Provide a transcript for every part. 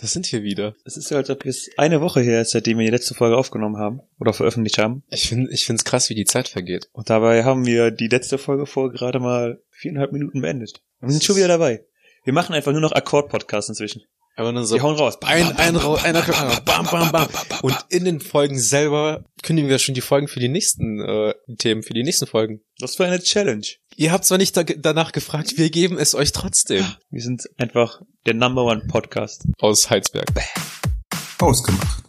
Das sind wir wieder. Es ist ja, als ob es eine Woche her ist, seitdem wir die letzte Folge aufgenommen haben oder veröffentlicht haben. Ich finde ich find's krass, wie die Zeit vergeht. Und dabei haben wir die letzte Folge vor gerade mal viereinhalb Minuten beendet. Und wir sind schon wieder dabei. Wir machen einfach nur noch Akkord-Podcasts inzwischen. Aber dann so Wir hauen raus. ein, ein, einer, bam, bam, bam. Und in den Folgen selber kündigen wir schon die Folgen für die nächsten äh, Themen, für die nächsten Folgen. Was für eine Challenge. Ihr habt zwar nicht da, danach gefragt, wir geben es euch trotzdem. Wir sind einfach der Number One Podcast. Aus Heizberg. Ausgemacht.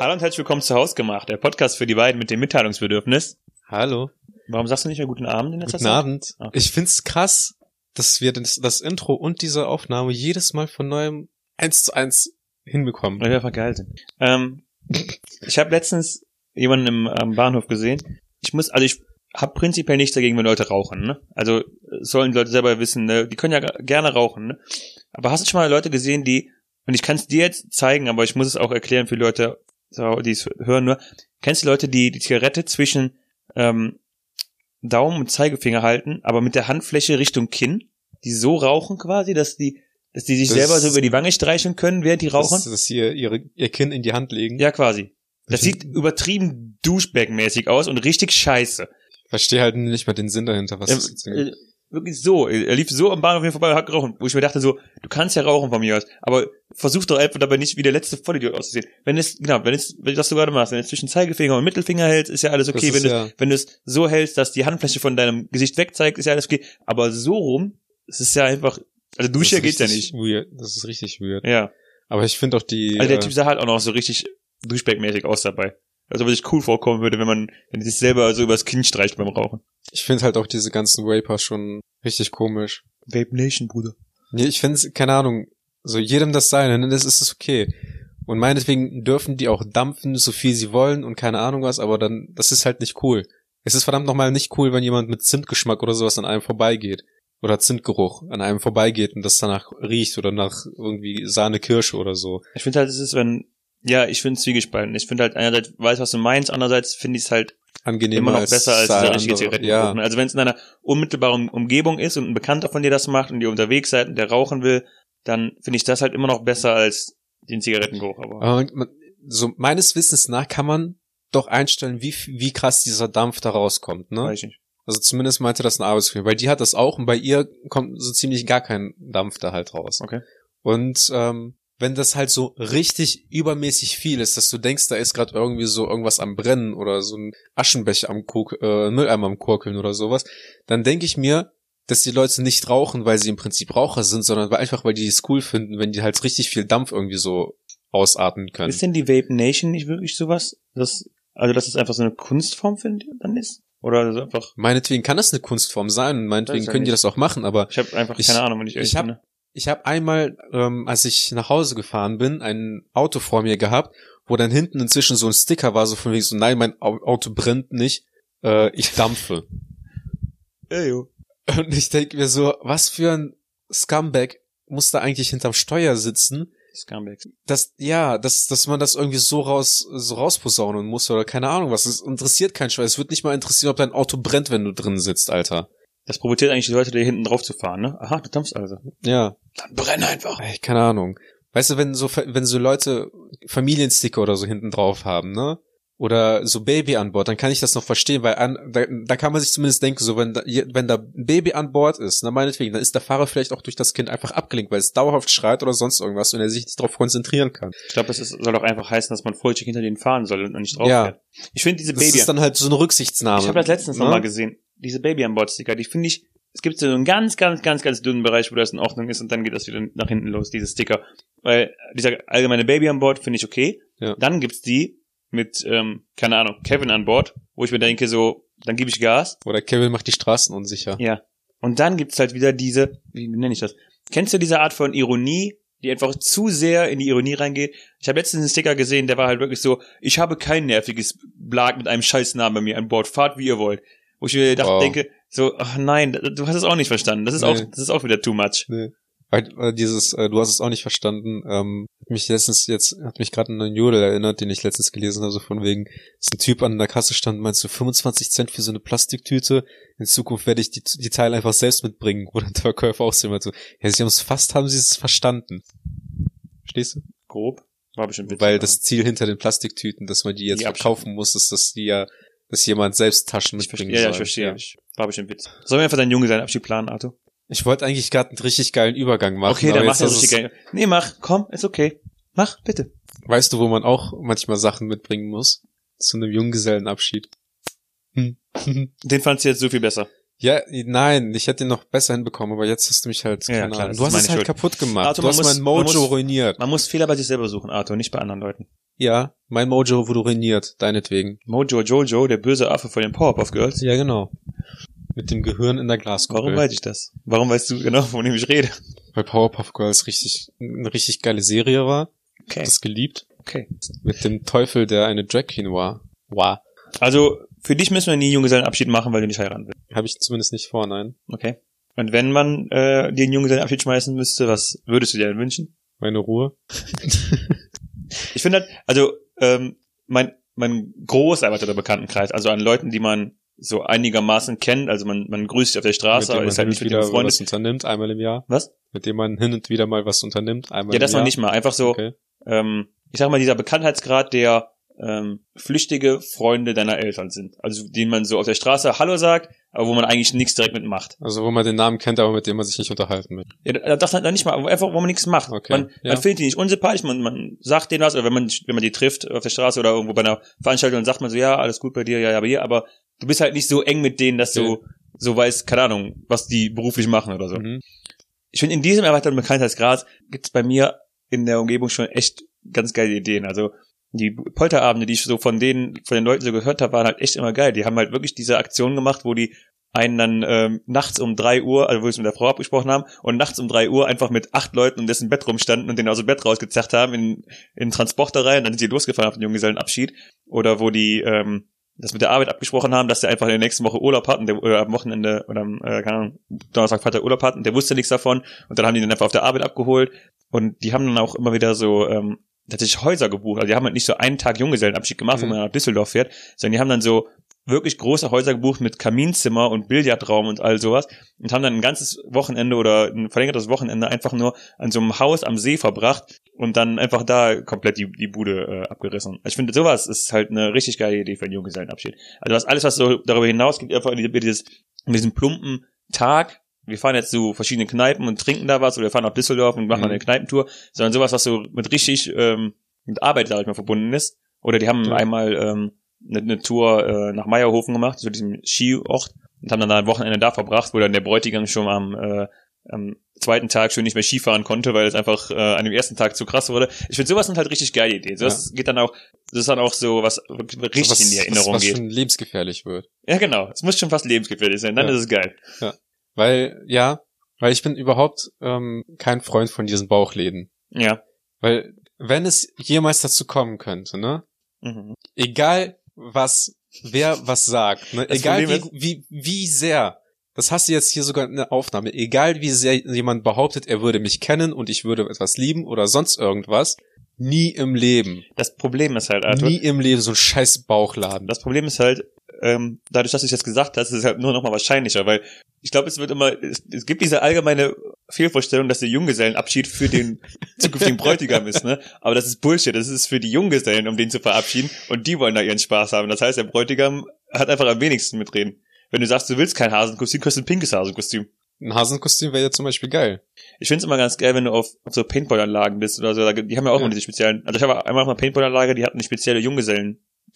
Hallo und herzlich willkommen zu Hausgemacht, der Podcast für die beiden mit dem Mitteilungsbedürfnis. Hallo. Warum sagst du nicht mehr guten Abend in letzter Guten Zeit? Abend. Okay. Ich find's krass, dass wir das, das Intro und diese Aufnahme jedes Mal von neuem eins zu eins hinbekommen. Weil wir einfach geil sind. Ähm, ich habe letztens jemanden im am Bahnhof gesehen. Ich muss, also ich habe prinzipiell nichts dagegen, wenn Leute rauchen. Ne? Also sollen die Leute selber wissen, ne? die können ja gerne rauchen. Ne? Aber hast du schon mal Leute gesehen, die, und ich kann es dir jetzt zeigen, aber ich muss es auch erklären für Leute, die es hören nur. Kennst du Leute, die die Zigarette zwischen ähm, Daumen und Zeigefinger halten, aber mit der Handfläche Richtung Kinn, die so rauchen quasi, dass die, dass die sich Das- selber so über die Wange streicheln können, während die rauchen? Dass, dass sie ihr, ihre, ihr Kinn in die Hand legen. Ja, quasi. Das sieht übertrieben Duschbag-mäßig aus und richtig scheiße. verstehe halt nicht mal den Sinn dahinter, was das jetzt äh, wirklich so. Er lief so am Bahnhof vorbei und hat geraucht, wo ich mir dachte so, du kannst ja rauchen von mir aus, aber versuch doch einfach dabei nicht wie der letzte Vollidiot auszusehen. Wenn es, genau, wenn es, wenn das du gerade machst, wenn es zwischen Zeigefinger und Mittelfinger hältst, ist ja alles okay. Wenn du, ja- wenn du es so hältst, dass die Handfläche von deinem Gesicht wegzeigt, ist ja alles okay. Aber so rum, es ist ja einfach, also Dusche geht's ja richtig nicht. Weird. Das ist richtig weird. Ja. Aber ich finde auch die. Also der äh, Typ sah halt auch noch so richtig Duschbag-mäßig aus dabei. Also was ich cool vorkommen würde, wenn man, wenn sich selber so übers Kinn streicht beim Rauchen. ich finde halt auch diese ganzen Vapor schon richtig komisch. Vape Nation, Bruder. Nee, ich finde keine Ahnung, so jedem das seine, ne, das ist es okay. Und meinetwegen dürfen die auch dampfen, so viel sie wollen und keine Ahnung was, aber dann, das ist halt nicht cool. Es ist verdammt nochmal nicht cool, wenn jemand mit Zimtgeschmack oder sowas an einem vorbeigeht. Oder Zimtgeruch an einem vorbeigeht und das danach riecht oder nach irgendwie Sahne Kirsche oder so. Ich finde halt, es ist, wenn, ja, ich finde zwiegespalten. Ich finde halt, einerseits weiß, was du meinst, andererseits finde ich es halt Angenehmer immer noch als besser als dieser richtige Zigarettengeruch. Ja? Also wenn es in einer unmittelbaren Umgebung ist und ein Bekannter von dir das macht und ihr unterwegs seid und der rauchen will, dann finde ich das halt immer noch besser als den Zigarettengeruch. Aber Aber man, so meines Wissens nach kann man doch einstellen, wie, wie krass dieser Dampf da rauskommt, ne? weiß ich nicht. Also zumindest meinte das eine Arbeitskollegin, weil die hat das auch und bei ihr kommt so ziemlich gar kein Dampf da halt raus. Okay. Und ähm, wenn das halt so richtig übermäßig viel ist, dass du denkst, da ist gerade irgendwie so irgendwas am Brennen oder so ein Aschenbecher am Kok äh, Mülleimer am Kurkeln oder sowas, dann denke ich mir, dass die Leute nicht rauchen, weil sie im Prinzip Raucher sind, sondern einfach, weil die es cool finden, wenn die halt richtig viel Dampf irgendwie so ausatmen können. Ist denn die Vape Nation nicht wirklich sowas? Das, also dass es einfach so eine Kunstform finde, dann ist? Oder ist einfach, Meinetwegen kann das eine Kunstform sein und meinetwegen Weiß ja können die das auch machen, aber ich habe einfach Ich- keine Ahnung, wenn ich ehrlich ich hab- bin. ne? Ich habe einmal, ähm, als ich nach Hause gefahren bin, ein Auto vor mir gehabt, wo dann hinten inzwischen so ein Sticker war, so von wegen so, nein, mein Au- Auto brennt nicht, äh, ich dampfe. Ey, jo. Und ich denke mir so, was für ein Scumbag muss da eigentlich hinterm Steuer sitzen, Scumbags. dass, ja, dass, dass man das irgendwie so raus, so rausposaunen muss oder keine Ahnung was. Es interessiert keinen Schwein. Es wird nicht mal interessieren, ob dein Auto brennt, wenn du drin sitzt, Alter. Das provoziert eigentlich die Leute, da hinten drauf zu fahren, ne? Aha, du dampfst also. Ja. Dann brenn einfach. Ey, keine Ahnung. Weißt du, wenn so, wenn so Leute Familiensticker oder so hinten drauf haben, ne? Oder so Baby an Bord, dann kann ich das noch verstehen, weil an, da, da kann man sich zumindest denken, so wenn da, wenn da ein Baby an Bord ist, na meinetwegen, dann ist der Fahrer vielleicht auch durch das Kind einfach abgelenkt, weil es dauerhaft schreit oder sonst irgendwas und er sich nicht darauf konzentrieren kann. Ich glaube, das ist, soll doch einfach heißen, dass man vollständig hinter denen fahren soll und nicht drauf Ja. fährt. Ich finde diese Das Baby, ist dann halt so eine Rücksichtsnahme. ich habe das letztens ne? noch mal gesehen, diese Baby an Bord Sticker, die finde ich, es gibt so einen ganz, ganz, ganz, ganz dünnen Bereich, wo das in Ordnung ist und dann geht das wieder nach hinten los, diese Sticker. Weil dieser allgemeine Baby an Bord finde ich okay. Ja. Dann gibt's die mit, ähm, keine Ahnung, Kevin an Bord, wo ich mir denke so, dann gebe ich Gas. Oder Kevin macht die Straßen unsicher. Ja. Und dann gibt's halt wieder diese, wie nenne ich das? Kennst du diese Art von Ironie, die einfach zu sehr in die Ironie reingeht? Ich habe letztens einen Sticker gesehen, der war halt wirklich so, ich habe kein nerviges Blag mit einem Scheißnamen bei mir an Bord, fahrt wie ihr wollt. Wo ich mir dachte, Wow. denke, so, ach nein, du hast es auch nicht verstanden. Das ist Nee. auch, das ist auch wieder too much. Nee. Dieses, äh, du hast es auch nicht verstanden, ähm, hat mich letztens jetzt, hat mich gerade an einen Jodel erinnert, den ich letztens gelesen habe, so von wegen, dass ein Typ an der Kasse stand, meinst du 25 Cent für so eine Plastiktüte? In Zukunft werde ich die, die Teile einfach selbst mitbringen, wo der Verkäufer auch so so, ja, sie haben es fast, haben sie es verstanden. Verstehst du? Grob. War bestimmt. Weil das Ziel hinter den Plastiktüten, dass man die jetzt Die verkaufen muss, ist, dass die ja, dass jemand selbst Taschen mitbringen verstehe, ja, ja, soll. ich verstehe. Ich, war bestimmt witzig. Sollen wir einfach deinen Junge seinen Abschied planen, Arthur? Ich wollte eigentlich gerade einen richtig geilen Übergang machen. Okay, dann mach das richtig geil. Nee, mach, komm, ist okay. Mach, bitte. Weißt du, wo man auch manchmal Sachen mitbringen muss? Zu einem Junggesellenabschied. Hm. Den fandst du jetzt so viel besser. ja, nein, ich hätte ihn noch besser hinbekommen, aber jetzt hast du mich halt, Ja, keine klar, Ahnung. Du hast es halt Schuld. kaputt gemacht. Arthur, du man hast muss- mein man Mojo muss- ruiniert. Man muss Fehler bei sich selber suchen, Arthur, nicht bei anderen Leuten. Ja, mein Mojo wurde ruiniert, deinetwegen. Mojo Jojo, der böse Affe von den Powerpuff Girls. Ja, genau. Mit dem Gehirn in der Glaskuppel. Warum weiß ich das? Warum weißt du genau, von dem ich rede? Weil Powerpuff Girls richtig, eine richtig geile Serie war. Okay, Das geliebt. okay. Mit dem Teufel, der eine Drag Queen war. War. Also, für dich müssen wir nie Junggesellenabschied machen, weil du nicht heiraten willst. Habe ich zumindest nicht vor, nein. Okay. Und wenn man äh, einen Junggesellenabschied schmeißen müsste, was würdest du dir denn wünschen? Meine Ruhe. Ich finde halt, also ähm, mein mein großer erweiterter Bekanntenkreis, also an Leuten, die man so einigermaßen kennt, also man man grüßt sich auf der Straße, mit dem aber man ist halt nicht und mit wieder dem Freund. was unternimmt, einmal im Jahr. Was? Mit dem man hin und wieder mal was unternimmt, einmal Ja, das im noch Jahr. nicht mal. Einfach so, Okay. ähm, ich sag mal, dieser Bekanntheitsgrad, der ähm, flüchtige Freunde deiner Eltern sind. Also denen man so auf der Straße Hallo sagt, aber wo man eigentlich nichts direkt mit macht. Also wo man den Namen kennt, aber mit dem man sich nicht unterhalten will. Ja, das halt nicht mal, aber einfach, wo man nichts macht. Okay, Man, ja. man findet die nicht unsympathisch, man, man sagt denen was, oder wenn man, wenn man die trifft auf der Straße oder irgendwo bei einer Veranstaltung, dann sagt man so, ja, alles gut bei dir, ja, ja, bei dir, aber du bist halt nicht so eng mit denen, dass du so weißt, keine Ahnung, was die beruflich machen oder so. Mhm. Ich finde, in diesem erweiterten Bekanntheitsgrad gibt's bei mir in der Umgebung schon echt ganz geile Ideen. Also die Polterabende, die ich so von denen, von den Leuten so gehört habe, waren halt echt immer geil. Die haben halt wirklich diese Aktion gemacht, wo die einen dann ähm, nachts um drei Uhr, also wo sie es mit der Frau abgesprochen haben, und nachts um drei Uhr einfach mit acht Leuten um dessen Bett rumstanden und den aus dem Bett rausgezerrt haben in, in Transporter rein, dann sind sie losgefahren auf den Junggesellenabschied. Oder wo die ähm, das mit der Arbeit abgesprochen haben, dass der einfach in der nächsten Woche Urlaub hat und der, oder am Wochenende oder am, äh, keine Ahnung, Donnerstag, Freitag Urlaub hat und der wusste nichts davon und dann haben die den einfach auf der Arbeit abgeholt und die haben dann auch immer wieder so ähm, tatsächlich Häuser gebucht. Also die haben halt nicht so einen Tag Junggesellenabschied gemacht, wo Mhm. man nach Düsseldorf fährt, sondern die haben dann so wirklich große Häuser gebucht mit Kaminzimmer und Billardraum und all sowas und haben dann ein ganzes Wochenende oder ein verlängertes Wochenende einfach nur an so einem Haus am See verbracht und dann einfach da komplett die, die Bude äh, abgerissen. Also ich finde, sowas ist halt eine richtig geile Idee für einen Junggesellenabschied. Also was alles, was so darüber hinausgeht, einfach dieses, diesen plumpen Tag, wir fahren jetzt zu verschiedenen Kneipen und trinken da was oder wir fahren nach Düsseldorf und machen Mhm. eine Kneipentour, sondern sowas, was so mit richtig ähm, mit Arbeit, sag ich mal, verbunden ist. Oder die haben Ja. einmal ähm, eine, eine Tour äh, nach Meierhofen gemacht, zu diesem Skiort, und haben dann da ein Wochenende da verbracht, wo dann der Bräutigam schon am, äh, am zweiten Tag schon nicht mehr Skifahren konnte, weil es einfach äh, an dem ersten Tag zu krass wurde. Ich finde, sowas sind halt richtig geile Ideen. Sowas geht dann auch, das ist dann auch so, was richtig was, in die Erinnerung was, was geht. schon lebensgefährlich wird. Ja, genau. Es muss schon fast lebensgefährlich sein, dann Ja. ist es geil. Weil, ja, weil ich bin überhaupt ähm, kein Freund von diesen Bauchläden. Ja. Weil, wenn es jemals dazu kommen könnte, ne? Mhm. Egal was, wer was sagt, ne? Das Egal wie, wie, wie sehr, das hast du jetzt hier sogar in der Aufnahme, egal wie sehr jemand behauptet, er würde mich kennen und ich würde etwas lieben oder sonst irgendwas, nie im Leben. Das Problem ist halt, Arthur, Nie im Leben so ein scheiß Bauchladen. Das Problem ist halt, ähm, dadurch, dass du es jetzt gesagt hast, ist es halt nur noch mal wahrscheinlicher, weil ich glaube, es wird immer, es, es gibt diese allgemeine Fehlvorstellung, dass der Junggesellenabschied für den zukünftigen Bräutigam ist, ne? Aber das ist Bullshit. Das ist für die Junggesellen, um den zu verabschieden und die wollen da ihren Spaß haben. Das heißt, der Bräutigam hat einfach am wenigsten mitreden. Wenn du sagst, du willst kein Hasenkostüm, kriegst du ein pinkes Hasenkostüm. Ein Hasenkostüm wäre ja zum Beispiel geil. Ich find's immer ganz geil, wenn du auf, auf so Paintball-Anlagen bist oder so. Die haben ja auch Ja. immer diese speziellen. Also ich habe einmal auf einer Paintball-Anlage, die hatten eine spezielle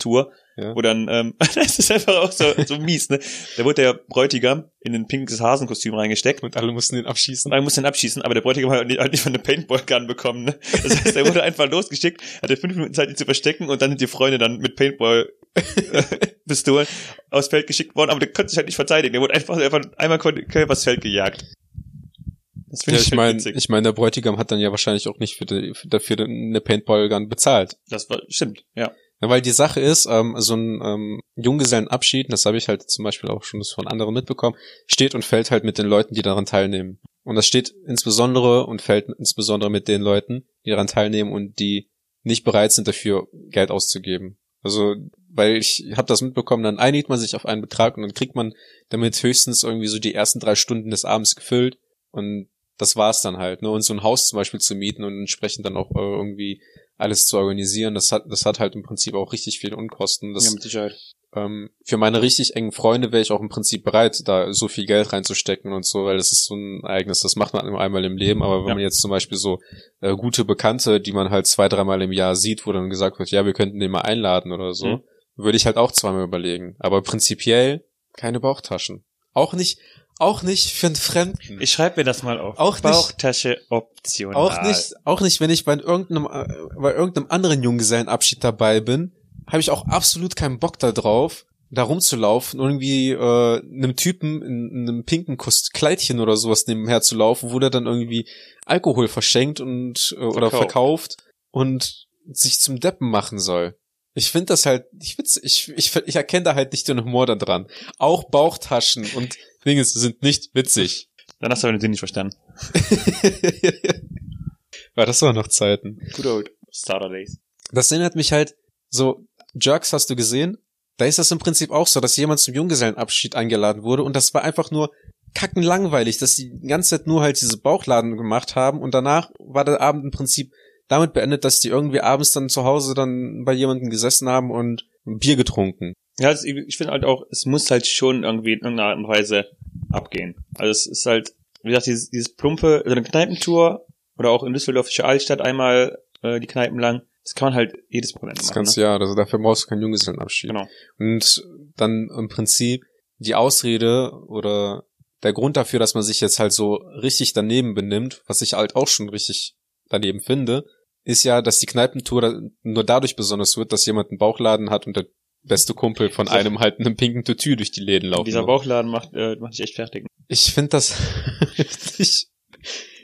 Junggesellentour, Ja. wo dann, ähm, das ist einfach auch so, so mies, ne? Da wurde der Bräutigam in ein pinkes Hasenkostüm reingesteckt Und alle mussten den abschießen. und man musste ihn abschießen, aber der Bräutigam hat nicht, hat nicht mal eine Paintball-Gun bekommen, ne? Das heißt, er wurde einfach losgeschickt, hatte fünf Minuten Zeit, ihn zu verstecken und dann sind die Freunde dann mit Paintball-Pistolen aufs Feld geschickt worden, aber der konnte sich halt nicht verteidigen. Der wurde einfach, einfach einmal übers Feld gejagt. Das Ja, finde ich halt meine, ich meine, der Bräutigam hat dann ja wahrscheinlich auch nicht für die, für, dafür eine Paintball-Gun bezahlt. Das war, stimmt, ja. Ja, weil die Sache ist, ähm, so ein ähm, Junggesellenabschied, das habe ich halt zum Beispiel auch schon von anderen mitbekommen, steht und fällt halt mit den Leuten, die daran teilnehmen. Und das steht insbesondere und fällt insbesondere mit den Leuten, die daran teilnehmen und die nicht bereit sind dafür Geld auszugeben. Also, weil ich habe das mitbekommen, dann einigt man sich auf einen Betrag und dann kriegt man damit höchstens irgendwie so die ersten drei Stunden des Abends gefüllt und das war's dann halt. Ne? Und so ein Haus zum Beispiel zu mieten und entsprechend dann auch äh, irgendwie alles zu organisieren, das hat, das hat halt im Prinzip auch richtig viele Unkosten. Das, ja, mit Sicherheit. ähm, für meine richtig engen Freunde wäre ich auch im Prinzip bereit, da so viel Geld reinzustecken und so, weil das ist so ein Ereignis, das macht man nur einmal im Leben, aber wenn Ja. man jetzt zum Beispiel so äh, gute Bekannte, die man halt zwei, dreimal im Jahr sieht, wo dann gesagt wird, ja, wir könnten den mal einladen oder so, Mhm. würde ich halt auch zweimal überlegen. Aber prinzipiell keine Bauchtaschen. Auch nicht, auch nicht für einen Fremden. Ich schreibe mir das mal auf. Auch nicht- Bauchtasche optional. Auch nicht, auch nicht, wenn ich bei irgendeinem, äh, bei irgendeinem anderen Junggesellenabschied dabei bin, habe ich auch absolut keinen Bock da drauf, da rumzulaufen und irgendwie äh, einem Typen in, in einem pinken Kost Kleidchen oder sowas nebenher zu laufen, wo der dann irgendwie Alkohol verschenkt und äh, oder Verkauft. verkauft und sich zum Deppen machen soll. Ich finde das halt, ich, ich, ich, ich erkenne da halt nicht den Humor da dran. Auch Bauchtaschen und Dinge sind nicht witzig. Dann hast du aber den Sinn nicht verstanden. War das war noch Zeiten. Good old Starter Days. Das erinnert mich halt so, Jerks hast du gesehen? Da ist das im Prinzip auch so, dass jemand zum Junggesellenabschied eingeladen wurde und das war einfach nur kackenlangweilig, dass die die ganze Zeit nur halt diese Bauchladen gemacht haben und danach war der Abend im Prinzip damit beendet, dass die irgendwie abends dann zu Hause dann bei jemandem gesessen haben und Bier getrunken. Ja, also ich finde halt auch, es muss halt schon irgendwie in irgendeiner Art und Weise abgehen. Also es ist halt, wie gesagt, dieses, dieses plumpe, so eine Kneipentour oder auch in Düsseldorfische Altstadt einmal äh, die Kneipen lang, das kann man halt jedes Das machen. ganze ne? Jahr, also dafür brauchst du keinen Junggesellenabschied. Genau. Und dann im Prinzip die Ausrede oder der Grund dafür, dass man sich jetzt halt so richtig daneben benimmt, was ich halt auch schon richtig daneben finde, ist ja, dass die Kneipentour nur dadurch besonders wird, dass jemand einen Bauchladen hat und der beste Kumpel von einem halt in einem pinken Tütü durch die Läden laufen. Dieser. Bauchladen macht, äh, macht dich echt fertig. Ich finde das richtig,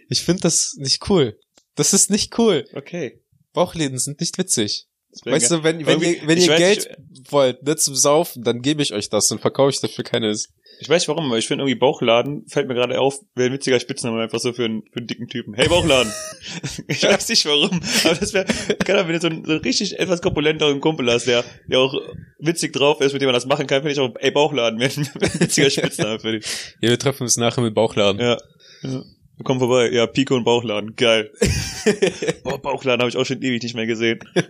ich finde das nicht cool. Das ist nicht cool. Okay. Bauchläden sind nicht witzig. Deswegen- Weißt du, wenn, wenn ihr, wenn ich ihr weiß Geld nicht- wollt, ne, zum Saufen, dann gebe ich euch das und verkaufe ich dafür keine. Ich weiß nicht warum, aber ich finde irgendwie Bauchladen, fällt mir gerade auf, wäre ein witziger Spitzname einfach so für einen, für einen dicken Typen. Hey Bauchladen! ich weiß nicht warum, aber das wäre, keine Ahnung, wenn du so einen, so einen richtig etwas korpulenteren Kumpel hast, der, der auch witzig drauf ist, mit dem man das machen kann, finde ich auch, ey Bauchladen, wäre ein witziger Spitzname für dich. Ja, wir treffen uns nachher mit Bauchladen. Ja. ja. Komm vorbei, ja, Pico und Bauchladen, geil. Boah, Bauchladen habe ich auch schon ewig nicht mehr gesehen.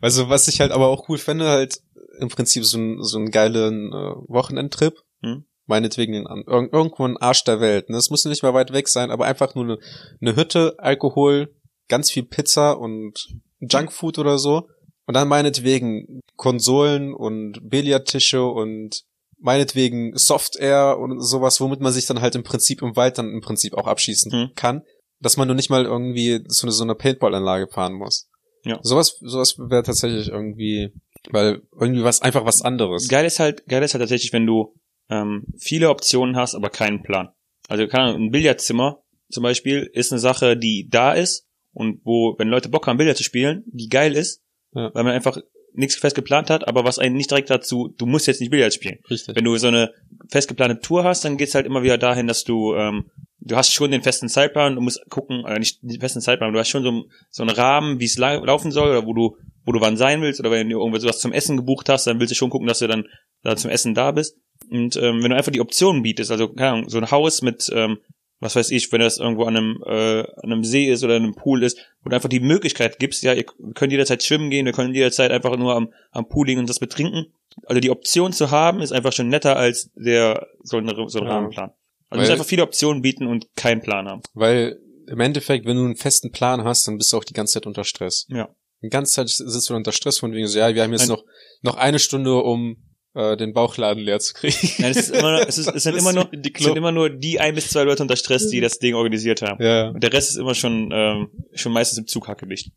Also was ich halt aber auch cool fände, halt im Prinzip so, ein, so einen geilen äh, Wochenendtrip. Hm. Meinetwegen in, irg irgendwo ein Arsch der Welt. Ne? Das muss nicht mal weit weg sein, aber einfach nur eine, eine Hütte, Alkohol, ganz viel Pizza und Junkfood oder so. Und dann meinetwegen Konsolen und Billardtische und meinetwegen Soft-Air und sowas, womit man sich dann halt im Prinzip im Wald dann im Prinzip auch abschießen Hm. kann. Dass man nur nicht mal irgendwie zu so einer Paintball-Anlage fahren muss. Ja. Sowas, sowas wäre tatsächlich irgendwie, weil irgendwie was, einfach was anderes. Geil ist halt, geil ist halt tatsächlich, wenn du ähm, viele Optionen hast, aber keinen Plan. Also keine Ahnung, ein Billardzimmer zum Beispiel ist eine Sache, die da ist und wo, wenn Leute Bock haben, Billard zu spielen, die geil ist, Ja. weil man einfach nichts fest geplant hat, aber was einen nicht direkt dazu, du musst jetzt nicht Billard spielen. Richtig. Wenn du so eine fest geplante Tour hast, dann geht's halt immer wieder dahin, dass du, ähm, du hast schon den festen Zeitplan, du musst gucken, oder nicht den festen Zeitplan, aber du hast schon so, so einen Rahmen, wie es la laufen soll, oder wo du, wo du wann sein willst, oder wenn du irgendwas sowas zum Essen gebucht hast, dann willst du schon gucken, dass du dann da zum Essen da bist. Und ähm, wenn du einfach die Optionen bietest, also keine Ahnung, so ein Haus mit, ähm, was weiß ich, wenn das irgendwo an einem, äh, an einem See ist oder in einem Pool ist, wo du einfach die Möglichkeit gibst, ja, ihr könnt jederzeit schwimmen gehen, wir können jederzeit einfach nur am, am Pool liegen und das betrinken. Also die Option zu haben, ist einfach schon netter als der so ein, so ein Ja. Rahmenplan. Also du Weil- musst einfach viele Optionen bieten und keinen Plan haben. Weil im Endeffekt, wenn du einen festen Plan hast, dann bist du auch die ganze Zeit unter Stress. Ja. Die ganze Zeit sitzt du unter Stress von wegen so, ja, wir haben jetzt Ein- noch, noch eine Stunde, um äh, den Bauchladen leer zu kriegen. Nein, es ist immer es, ist, es sind immer nur, es sind immer nur die ein bis zwei Leute unter Stress, die das Ding organisiert haben. ja. Und der Rest ist immer schon, ähm, schon meistens im Zug hackedicht.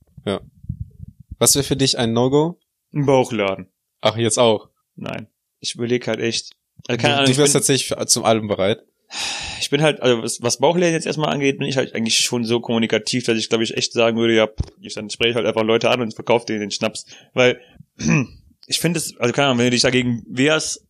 Was wäre für dich ein No-Go? Ein Bauchladen. Ach, jetzt auch. Nein. Ich überlege halt echt. Also Du, keine Ahnung, du ich wärst tatsächlich für, zum allem bereit. ich bin halt, also was, was Bauchläden jetzt erstmal angeht, bin ich halt eigentlich schon so kommunikativ, dass ich glaube ich echt sagen würde, ja, pff, ich dann spreche ich halt einfach Leute an und verkaufe denen den Schnaps. Weil ich finde es, also keine Ahnung, wenn du dich dagegen wehrst,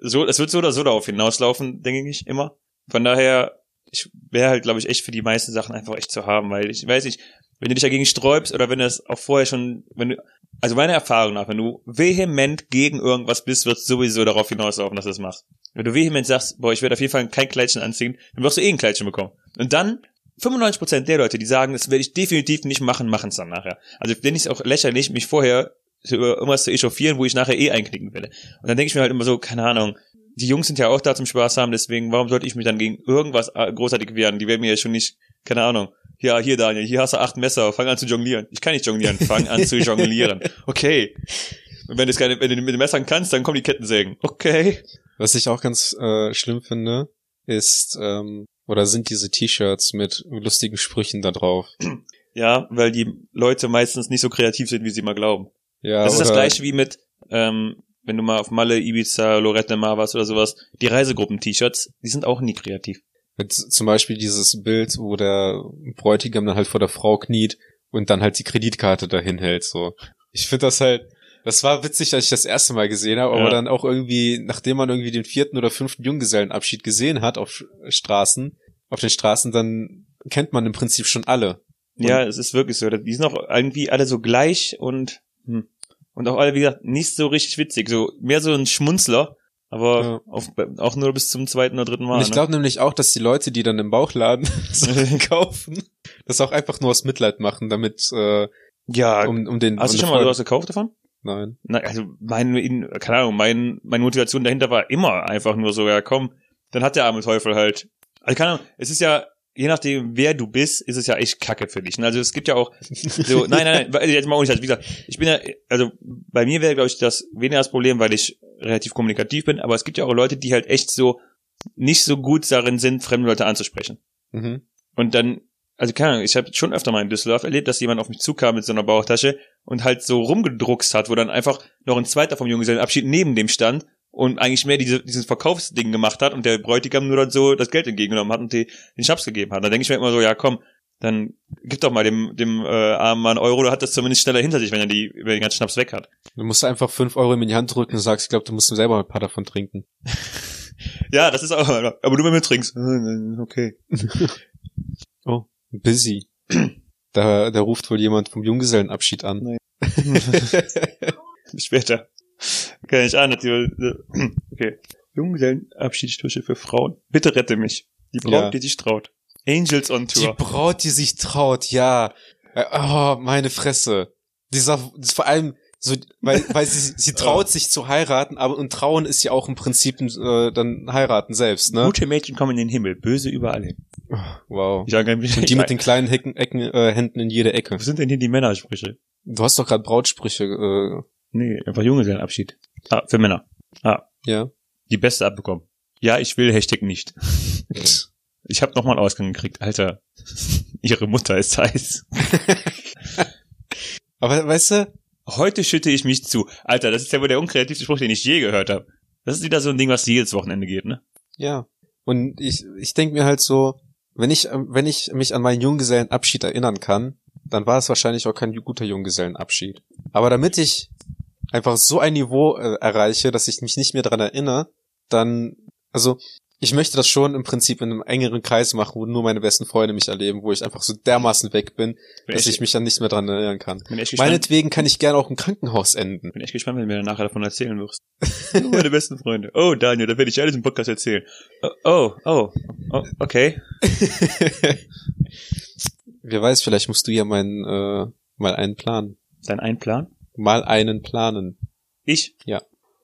so, es wird so oder so darauf hinauslaufen, denke ich immer. Von daher, ich wäre halt, glaube ich, echt für die meisten Sachen einfach echt zu haben, weil ich weiß nicht, wenn du dich dagegen sträubst oder wenn du das auch vorher schon, wenn du, also meiner Erfahrung nach, wenn du vehement gegen irgendwas bist, wird sowieso darauf hinauslaufen, dass du das machst. Wenn du vehement sagst, boah, ich werde auf jeden Fall kein Kleidchen anziehen, dann wirst du eh ein Kleidchen bekommen. Und dann 95% der Leute, die sagen, das werde ich definitiv nicht machen, machen es dann nachher. Also finde ich es auch lächerlich, mich vorher über irgendwas zu echauffieren, wo ich nachher eh einknicken werde. Und dann denke ich mir halt immer so, keine Ahnung, die Jungs sind ja auch da zum Spaß haben, deswegen, warum sollte ich mich dann gegen irgendwas äh, großartig wehren? Die werden mir ja schon nicht, keine Ahnung, ja, hier Daniel, hier hast du acht Messer, fang an zu jonglieren. Ich kann nicht jonglieren, fang an zu jonglieren. Okay. Und wenn du es keine, wenn du mit den Messern kannst, dann kommen die Kettensägen. Okay. Was ich auch ganz äh, schlimm finde, ist, ähm, oder sind diese T-Shirts mit lustigen Sprüchen da drauf. Ja, weil die Leute meistens nicht so kreativ sind, wie sie mal glauben. Ja, das ist das gleiche wie mit, ähm, wenn du mal auf Malle, Ibiza, Lorette Mar warst oder sowas, die Reisegruppen-T-Shirts, die sind auch nie kreativ. Mit zum Beispiel dieses Bild, wo der Bräutigam dann halt vor der Frau kniet und dann halt die Kreditkarte dahin hält, so. Ich finde das halt, das war witzig, als ich das erste Mal gesehen habe, aber Ja. dann auch irgendwie, nachdem man irgendwie den vierten oder fünften Junggesellenabschied gesehen hat auf Straßen, auf den Straßen, dann kennt man im Prinzip schon alle. Ja, es ist wirklich so. Die sind auch irgendwie alle so gleich und hm. und auch alle, wie gesagt, nicht so richtig witzig. So mehr so ein Schmunzler, aber Ja. auf, auch nur bis zum zweiten oder dritten Mal. Und ich ne? glaube nämlich auch, dass die Leute, die dann im Bauchladen Sachen kaufen, das auch einfach nur aus Mitleid machen, damit, äh, ja, um, um den. hast um du schon mal sowas gekauft davon? Nein. Na, also mein, in- keine Ahnung, mein, meine Motivation dahinter war immer einfach nur so, ja komm, dann hat der arme Teufel halt. Also keine Ahnung, es ist ja, je nachdem, wer du bist, ist es ja echt kacke für dich. ne? Also es gibt ja auch so, nein, nein, nein, jetzt mal ohne Scheiß. Wie gesagt, ich bin ja, also bei mir wäre, glaube ich, das weniger das Problem, weil ich relativ kommunikativ bin, aber es gibt ja auch Leute, die halt echt so nicht so gut darin sind, fremde Leute anzusprechen. Mhm. Und dann, also keine Ahnung, ich habe schon öfter mal in Düsseldorf erlebt, dass jemand auf mich zukam mit so einer Bauchtasche und halt so rumgedruckst hat, wo dann einfach noch ein zweiter vom Junggesellenabschied neben dem stand und eigentlich mehr diese, dieses Verkaufsding gemacht hat und der Bräutigam nur dann so das Geld entgegengenommen hat und die, den Schnaps gegeben hat. Da denke ich mir immer so, ja komm, dann gib doch mal dem, dem äh, armen Mann Euro, der hat das zumindest schneller hinter sich, wenn er die, wenn er den ganzen Schnaps weg hat. Du musst einfach fünf Euro ihm in die Hand drücken und sagst, ich glaube, du musst selber ein paar davon trinken. Ja, das ist auch, aber du wenn du trinkst. Äh, Okay. Busy. Da, da ruft wohl jemand vom Junggesellenabschied an. Nein. Später. Kann ich die, okay. Junggesellenabschiedstusche für Frauen. Bitte rette mich. Die Braut, Ja. die sich traut. Angels on Die Tour. Braut, die sich traut, ja. Äh, Oh, meine Fresse. Dieser, vor allem so, weil, weil sie, sie traut sich zu heiraten, aber und trauen ist ja auch im Prinzip äh, dann heiraten selbst, ne? Gute Mädchen kommen in den Himmel, böse überall hin. Wow. Ich sage nicht, Und die mit den kleinen Hecken, Ecken, äh, Händen in jede Ecke. Was sind denn hier die Männersprüche? Du hast doch gerade Brautsprüche, äh, Nee, einfach Junggesellenabschied. Ah, für Männer. Ah, ja. die beste abbekommen. Ja, ich will, Hashtag nicht. Ich habe nochmal Ausgang gekriegt. Alter, ihre Mutter ist heiß. Aber weißt du, Heute schütte ich mich zu. Alter, das ist ja wohl der unkreativste Spruch, den ich je gehört habe. Das ist wieder so ein Ding, was jedes Wochenende geht, ne? Ja. Und ich, ich denke mir halt so, wenn ich, wenn ich mich an meinen Junggesellenabschied erinnern kann, dann war es wahrscheinlich auch kein guter Junggesellenabschied. Aber damit ich einfach so ein Niveau äh, erreiche, dass ich mich nicht mehr dran erinnere, dann, also, ich möchte das schon im Prinzip in einem engeren Kreis machen, wo nur meine besten Freunde mich erleben, wo ich einfach so dermaßen weg bin, Bin dass ich mich dann nicht mehr dran erinnern kann. Meinetwegen kann ich gerne auch im Krankenhaus enden. bin echt gespannt, wenn du mir dann nachher davon erzählen wirst. Nur meine besten Freunde. Oh, Daniel, da werde ich alles im Podcast erzählen. Oh, oh, oh, oh okay. Wer weiß, vielleicht musst du ja meinen, äh, mal einen planen. Dein Einplan? Mal einen planen. Ich?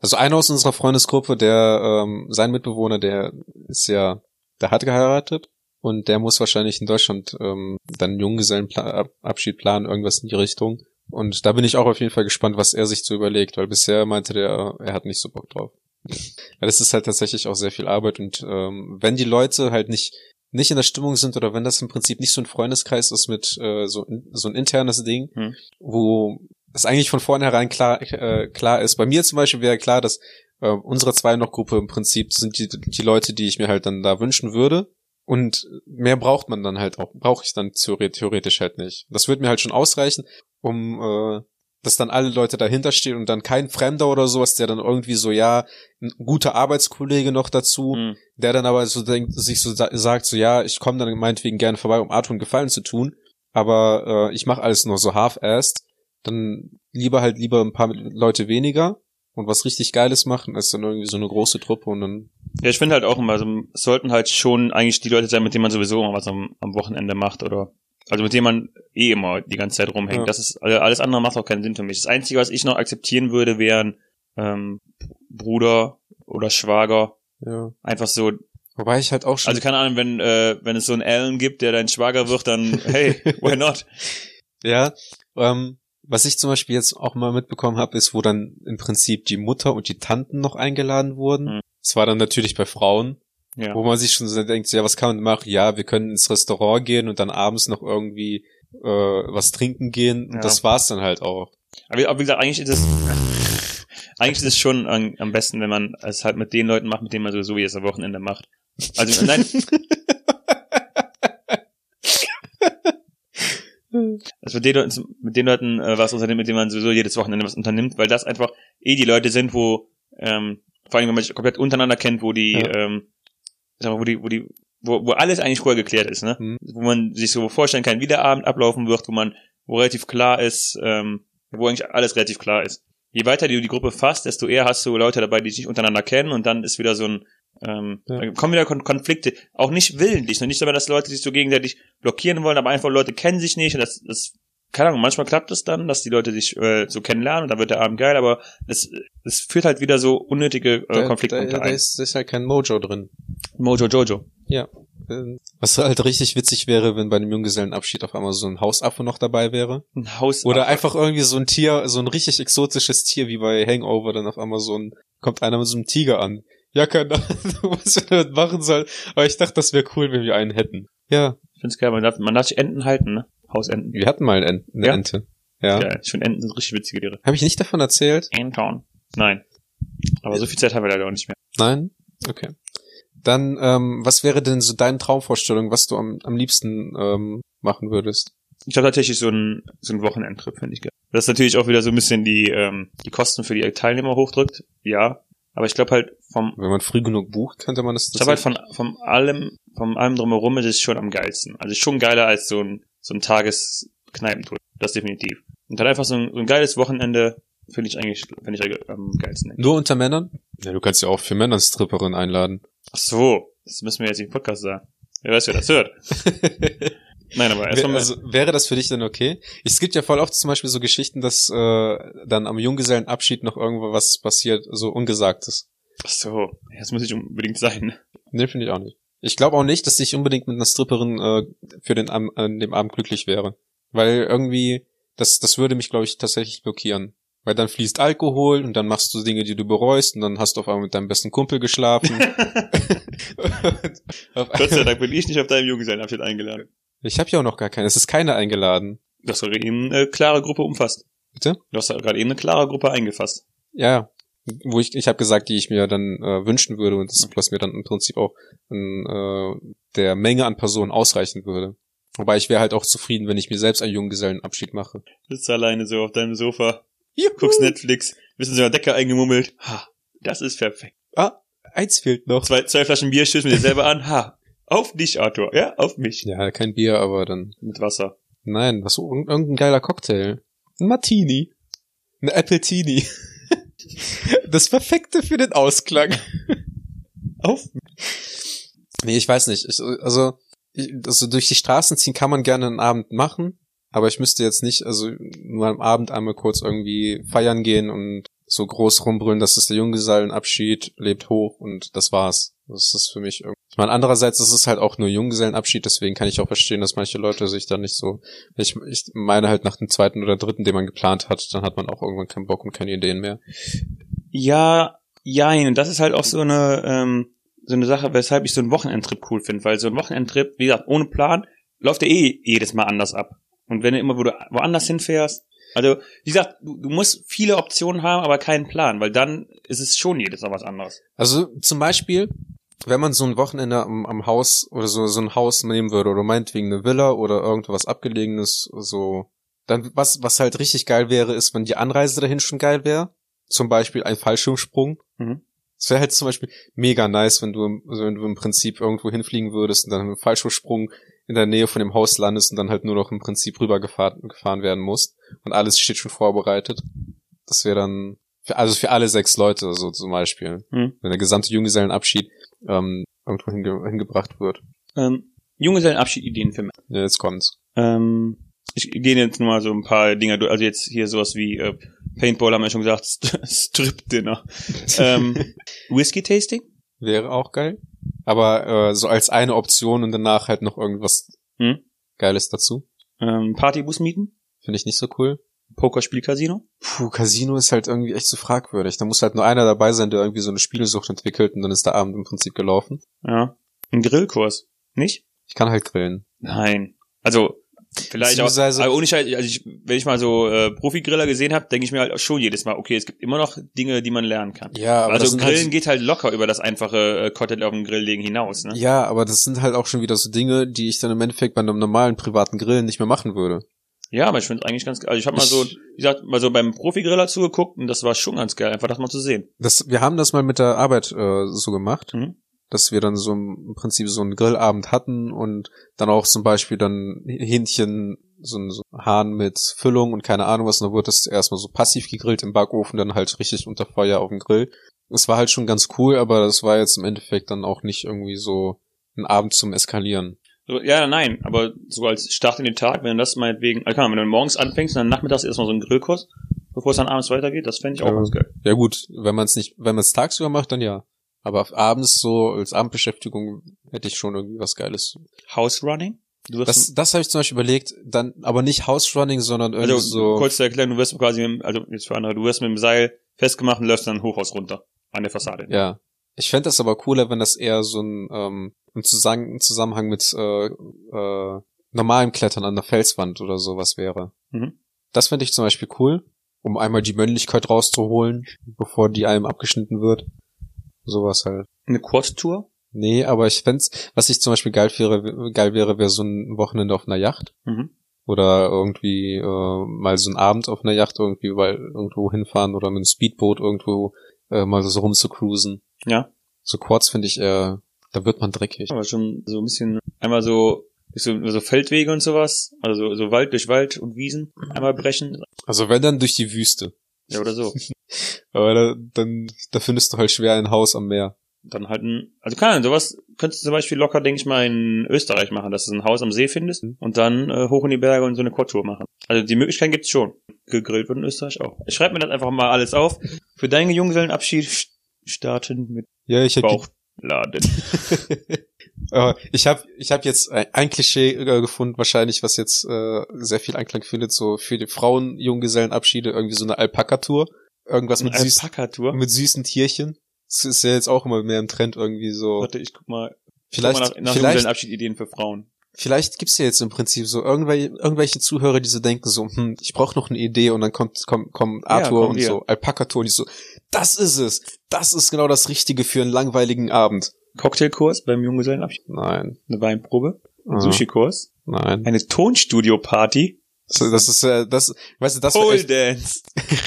Also einer aus unserer Freundesgruppe, der ähm, sein Mitbewohner, der ist ja, der hat geheiratet und der muss wahrscheinlich in Deutschland ähm, dann einen Junggesellenabschied planen, irgendwas in die Richtung. Und da bin ich auch auf jeden Fall gespannt, was er sich so überlegt, weil bisher meinte der, er hat nicht so Bock drauf. Weil es ist halt tatsächlich auch sehr viel Arbeit und ähm, wenn die Leute halt nicht nicht in der Stimmung sind oder wenn das im Prinzip nicht so ein Freundeskreis ist mit äh, so so ein internes Ding, Hm. wo es eigentlich von vornherein klar äh, klar ist. Bei mir zum Beispiel wäre klar, dass äh, unsere zwei noch Gruppe im Prinzip sind die die Leute, die ich mir halt dann da wünschen würde. Und mehr braucht man dann halt auch, brauche ich dann theoret- theoretisch halt nicht. Das würde mir halt schon ausreichen, um äh, dass dann alle Leute dahinter stehen und dann kein Fremder oder sowas, der dann irgendwie so, ja, ein guter Arbeitskollege noch dazu, Hm. der dann aber so denkt, sich so sa- sagt, so, ja, ich komme dann meinetwegen gerne vorbei, um Arthur einen Gefallen zu tun, aber äh, ich mache alles nur so half-assed, dann lieber halt lieber ein paar Leute weniger und was richtig Geiles machen, als dann irgendwie so eine große Truppe und dann, Ja, ich finde halt auch immer, also, es sollten halt schon eigentlich die Leute sein, mit denen man sowieso immer was am, am Wochenende macht oder also mit denen man eh immer die ganze Zeit rumhängt. Ja. Das ist alles andere macht auch keinen Sinn für mich. Das Einzige, was ich noch akzeptieren würde, wären ähm, Bruder oder Schwager. ja. Einfach so, Wobei ich halt auch schon, also keine Ahnung, wenn äh, wenn es so einen Alan gibt, der dein Schwager wird, dann hey, why not? ja, ähm, was ich zum Beispiel jetzt auch mal mitbekommen habe, ist, wo dann im Prinzip die Mutter und die Tanten noch eingeladen wurden. Mhm. Das war dann natürlich bei Frauen. Ja. wo man sich schon so denkt, ja, was kann man machen? Ja, wir können ins Restaurant gehen und dann abends noch irgendwie äh, was trinken gehen. Und Ja. das war's dann halt auch. Aber, wie- gesagt, eigentlich ist es eigentlich ist es schon am, am besten, wenn man es halt mit den Leuten macht, mit denen man sowieso jedes Wochenende macht. Also nein, also mit den Leuten, mit den Leuten äh, was unternimmt, mit denen man sowieso jedes Wochenende was unternimmt, weil das einfach eh die Leute sind, wo ähm, vor allem wenn man sich komplett untereinander kennt, wo die, Ja. ähm, sag mal, wo die, wo die, wo, wo alles eigentlich vorher geklärt ist, ne? Mhm. Wo man sich so vorstellen kann, wie der Abend ablaufen wird, wo man, wo relativ klar ist, ähm, wo eigentlich alles relativ klar ist. Je weiter du die Gruppe fasst, desto eher hast du Leute dabei, die sich untereinander kennen und dann ist wieder so ein, ähm, Ja. dann kommen wieder Kon Konflikte, auch nicht willentlich, nicht aber, dass Leute sich so gegenseitig blockieren wollen, aber einfach Leute kennen sich nicht und das, das keine Ahnung, manchmal klappt es dann, dass die Leute sich äh, so kennenlernen und dann wird der Abend geil, aber es, es führt halt wieder so unnötige äh, Da, Konfliktpunkte da, da ein. ist, ist halt kein Mojo drin. Mojo Jojo. Ja. Ähm, Was halt richtig witzig wäre, wenn bei einem Junggesellenabschied auf einmal so ein Hausaffe noch dabei wäre. Ein Haus. Oder einfach irgendwie so ein Tier, so ein richtig exotisches Tier wie bei Hangover, dann auf einmal so ein, kommt einer mit so einem Tiger an. Ja, keine Ahnung, was wir damit machen sollen. Aber ich dachte, das wäre cool, wenn wir einen hätten. Ja, Ich find's geil, man darf, man darf sich Enten halten, ne? Hausenten. wir hatten mal eine, Ja? Ente. Ja. Geil. Ich finde Enten sind richtig witzige Tiere. Habe ich nicht davon erzählt? Enton. Nein. Aber so viel Zeit haben wir leider auch nicht mehr. Nein? Okay. Dann, ähm, was wäre denn so deine Traumvorstellung, was du am, am liebsten ähm, machen würdest? Ich glaube tatsächlich so ein, so ein Wochenendtrip, finde ich geil. Das ist natürlich auch wieder so ein bisschen die, ähm, die Kosten für die Teilnehmer hochdrückt. Ja. Aber ich glaube halt vom, Wenn man früh genug bucht, könnte man das ich glaube halt von, von allem, von allem drumherum ist es schon am geilsten. Also schon geiler als so ein, so ein Tageskneipentour. Das definitiv. Und dann einfach so ein, so ein geiles Wochenende finde ich eigentlich, finde ich am geilsten. Nur unter Männern? Ja, du kannst ja auch für Männer Stripperin einladen. Ach so. Das müssen wir jetzt im Podcast sagen. Wer weiß, wer das hört. Nein, aber erstmal also, wäre das für dich denn okay? Es gibt ja voll oft zum Beispiel so Geschichten, dass äh, dann am Junggesellenabschied noch irgendwo was passiert, so Ungesagtes. Ach so. Das muss nicht unbedingt sein. Nee, finde ich auch nicht. Ich glaube auch nicht, dass ich unbedingt mit einer Stripperin äh, für den Am an dem Abend glücklich wäre. Weil irgendwie, das, das würde mich, glaube ich, tatsächlich blockieren. Weil dann fließt Alkohol und dann machst du Dinge, die du bereust und dann hast du auf einmal mit deinem besten Kumpel geschlafen. Gott sei Dank bin ich nicht auf deinem Junggesellenabschied eingeladen. Ich habe ja auch noch gar keine. Es ist keine eingeladen. Du hast gerade eben eine klare Gruppe umfasst. Bitte? Du hast gerade eben eine klare Gruppe eingefasst. Ja, wo ich ich habe gesagt, die ich mir dann äh, wünschen würde und das was mir dann im Prinzip auch in, äh, der Menge an Personen ausreichen würde. Wobei ich wäre halt auch zufrieden, wenn ich mir selbst einen Junggesellenabschied mache. Sitzt alleine so auf deinem Sofa, Juhu. guckst Netflix, bist in so einer Decke eingemummelt. Ha, das ist perfekt. Ah, eins fehlt noch. Zwei, zwei Flaschen Bier stößt mir dir selber an. Ha, auf dich, Arthur. Ja, auf mich. Ja, kein Bier, aber dann. Mit Wasser. Nein, was irgend- irgendein geiler Cocktail. Ein Martini. Ein Appletini. Das Perfekte für den Ausklang. Auf Nee, ich weiß nicht. Ich, also, ich, also durch die Straßen ziehen kann man gerne einen Abend machen, aber ich müsste jetzt nicht, also nur am Abend einmal kurz irgendwie feiern gehen und so groß rumbrüllen, das ist der Junggesellenabschied, lebt hoch und das war's. Das ist für mich irgendwie. Ich meine, andererseits ist es halt auch nur Junggesellenabschied, deswegen kann ich auch verstehen, dass manche Leute sich da nicht so. Ich, ich meine halt nach dem zweiten oder dritten, den man geplant hat, dann hat man auch irgendwann keinen Bock und keine Ideen mehr. Ja, jein. Und das ist halt auch so eine, ähm, so eine Sache, weshalb ich so einen Wochenendtrip cool finde. Weil so ein Wochenendtrip, wie gesagt, ohne Plan, läuft ja eh jedes Mal anders ab. Und wenn du immer wo du woanders hinfährst, also wie gesagt, du, du musst viele Optionen haben, aber keinen Plan, weil dann ist es schon jedes Mal was anderes. Also zum Beispiel, wenn man so ein Wochenende am, am Haus oder so, so ein Haus nehmen würde oder meinetwegen eine Villa oder irgendwas Abgelegenes, so Dann, was, was halt richtig geil wäre, ist, wenn die Anreise dahin schon geil wäre. Zum Beispiel ein Fallschirmsprung. Mhm. Es wäre halt zum Beispiel mega nice, wenn du, also wenn du im Prinzip irgendwo hinfliegen würdest und dann im Fallschirmsprung in der Nähe von dem Haus landest und dann halt nur noch im Prinzip rübergefahren gefahren werden musst. Und alles steht schon vorbereitet. Das wäre dann, für, also für alle sechs Leute, so zum Beispiel. Mhm. Wenn der gesamte Junggesellenabschied ähm, irgendwo hinge hingebracht wird. Ähm, Junggesellenabschied-Ideen für mich. Ja, jetzt kommt's. Ähm, ich gehe jetzt nur mal so ein paar Dinge durch. Also jetzt hier sowas wie äh, Paintball haben wir schon gesagt, St Strip-Dinner. ähm, Whisky-Tasting? Wäre auch geil. Aber äh, so als eine Option und danach halt noch irgendwas Hm? Geiles dazu. Ähm, Partybus mieten? Finde ich nicht so cool. Pokerspiel-Casino? Puh, Casino ist halt irgendwie echt so fragwürdig. Da muss halt nur einer dabei sein, der irgendwie so eine Spielsucht entwickelt und dann ist der Abend im Prinzip gelaufen. Ja. Ein Grillkurs? Nicht? Ich kann halt grillen. Nein. Also, vielleicht auch. Aber ohne Scheiß, also ich, wenn ich mal so äh, Profi-Griller gesehen habe, denke ich mir halt schon jedes Mal, okay, es gibt immer noch Dinge, die man lernen kann. Ja, aber das also Grillen halt, geht halt locker über das einfache äh, Kotelett auf dem Grill legen hinaus, ne? ja, aber das sind halt auch schon wieder so Dinge, die ich dann im Endeffekt bei einem normalen privaten Grillen nicht mehr machen würde. Ja, aber ich finde es eigentlich ganz geil. Also ich habe mal so, wie gesagt, mal so beim Profi-Griller zugeguckt und das war schon ganz geil, einfach das mal zu sehen. Das, wir haben das mal mit der Arbeit äh, so gemacht, Mhm. dass wir dann so im Prinzip so einen Grillabend hatten und dann auch zum Beispiel dann Hähnchen, so ein so Hahn mit Füllung und keine Ahnung was, und dann wurde das erstmal so passiv gegrillt im Backofen, dann halt richtig unter Feuer auf dem Grill. Es war halt schon ganz cool, aber das war jetzt im Endeffekt dann auch nicht irgendwie so ein Abend zum Eskalieren. So, ja, nein, aber so als Start in den Tag, wenn du das meinetwegen, also kann wenn du morgens anfängst und dann nachmittags erstmal so einen Grillkurs, bevor es dann abends weitergeht, das fände ich auch Ja. ganz geil. Ja gut, wenn man es nicht, wenn man es tagsüber macht, dann ja. Aber abends so als Abendbeschäftigung hätte ich schon irgendwie was Geiles. House Running? Das, das habe ich zum Beispiel überlegt, dann aber nicht House Running, sondern irgendwie also so. kurz zu erklären, du wirst quasi, mit, also jetzt für andere, du wirst mit dem Seil festgemacht und läufst dann ein Hochhaus runter an der Fassade. Ja. Ich fänd das aber cooler, wenn das eher so ein ähm, im, Zusammen im Zusammenhang mit äh, äh, normalem Klettern an der Felswand oder sowas wäre. Mhm. Das fände ich zum Beispiel cool, um einmal die Männlichkeit rauszuholen, bevor die einem abgeschnitten wird. Sowas halt. Eine Quad-Tour? Nee, aber ich fänd's, was ich zum Beispiel geil wäre, geil wäre, wäre so ein Wochenende auf einer Yacht. Mhm. Oder irgendwie äh, mal so ein Abend auf einer Yacht irgendwie weil irgendwo hinfahren oder mit einem Speedboot irgendwo äh, mal so rumzucruisen. Ja. So Quads finde ich eher, da wird man dreckig. Aber schon so ein bisschen, einmal so, so, so Feldwege und sowas, also so, so Wald durch Wald und Wiesen einmal brechen. Also wenn dann durch die Wüste. Ja, oder so. Aber da, dann, da findest du halt schwer ein Haus am Meer. Dann halt ein, also keine Ahnung, sowas könntest du zum Beispiel locker, denke ich mal, in Österreich machen, dass du ein Haus am See findest und dann äh, hoch in die Berge und so eine Quad-Tour machen. Also die Möglichkeit gibt's schon. Gegrillt wird in Österreich auch. Ich schreibe mir das einfach mal alles auf. Für deinen Junggesellenabschied starten mit Ja, ich hab Bauchladen. äh, ich habe ich hab jetzt ein, Klischee äh, gefunden, wahrscheinlich, was jetzt äh, sehr viel Anklang findet, so für die Frauen Junggesellenabschiede irgendwie so eine Alpaka-Tour. Irgendwas mit, süß, mit süßen Tierchen. Das ist ja jetzt auch immer mehr im Trend irgendwie so. Warte, ich guck mal, Vielleicht, guck mal nach, nach vielleicht, Junggesellenabschied-Ideen für Frauen. vielleicht gibt's ja jetzt im Prinzip so irgendwelche, irgendwelche Zuhörer, die so denken so, hm, ich brauche noch eine Idee und dann kommt, kommt, kommt Arthur komm und hier. so Alpaka-Tour und die so, das ist es, das ist genau das Richtige für einen langweiligen Abend. Cocktailkurs beim Junggesellenabschied, Nein, eine Weinprobe, ein Ah. Sushi-Kurs, nein. eine Tonstudio-Party, Das, das ist äh, das, weißt du, das Pole echt Dance.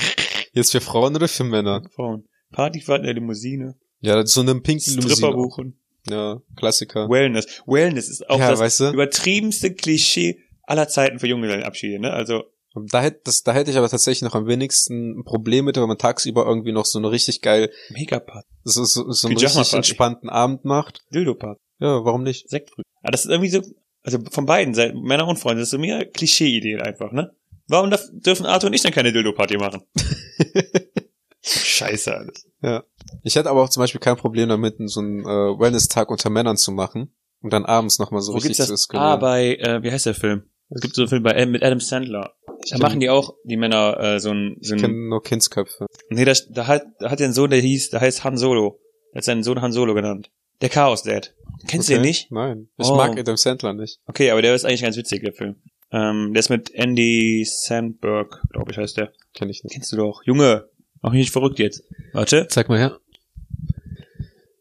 jetzt für Frauen oder für Männer? Frauen. Partyfahrt in der Limousine. Ja, so eine pinke Limousine. Stripper buchen. Ja, Klassiker. Wellness. Wellness ist auch ja, das weißt du, übertriebenste Klischee aller Zeiten für Junggesellenabschiede, ne? Also, da hätte das, da hätte ich aber tatsächlich noch am wenigsten ein Problem mit, wenn man tagsüber irgendwie noch so eine richtig geil, Mega-Party. so, so, so einen richtig entspannten Abend macht. Dildo-Party. Ja, warum nicht? Sektfrüh. Ah, das ist irgendwie so, also von beiden Seiten, Männer und Freunde, das ist so mehr Klischee-Ideen einfach, ne? Warum darf, dürfen Arthur und ich dann keine Dildo-Party machen? Scheiße alles. Ich hätte aber auch zum Beispiel kein Problem damit, so einen äh, Wellness-Tag unter Männern zu machen und dann abends nochmal so Wo richtig zu das? eskalieren. Ah, bei, äh, wie heißt der Film? Es gibt so einen Film bei, mit Adam Sandler. Da kenn- machen die auch, die Männer, äh, so ein, so ich kenne nur Kindsköpfe. nee, da, da hat, da hat er einen Sohn, der hieß, der heißt Han Solo. Der hat seinen Sohn Han Solo genannt. Der Chaos Dad. Kennst du Okay? den nicht? Nein. Ich Oh. mag Adam Sandler nicht. Okay, aber der ist eigentlich ganz witzig, der Film. Ähm, der ist mit Andy Sandberg, glaube ich, heißt der. Kenne ich nicht. Kennst du doch. Junge, mach mich nicht verrückt jetzt. Warte. Zeig mal her.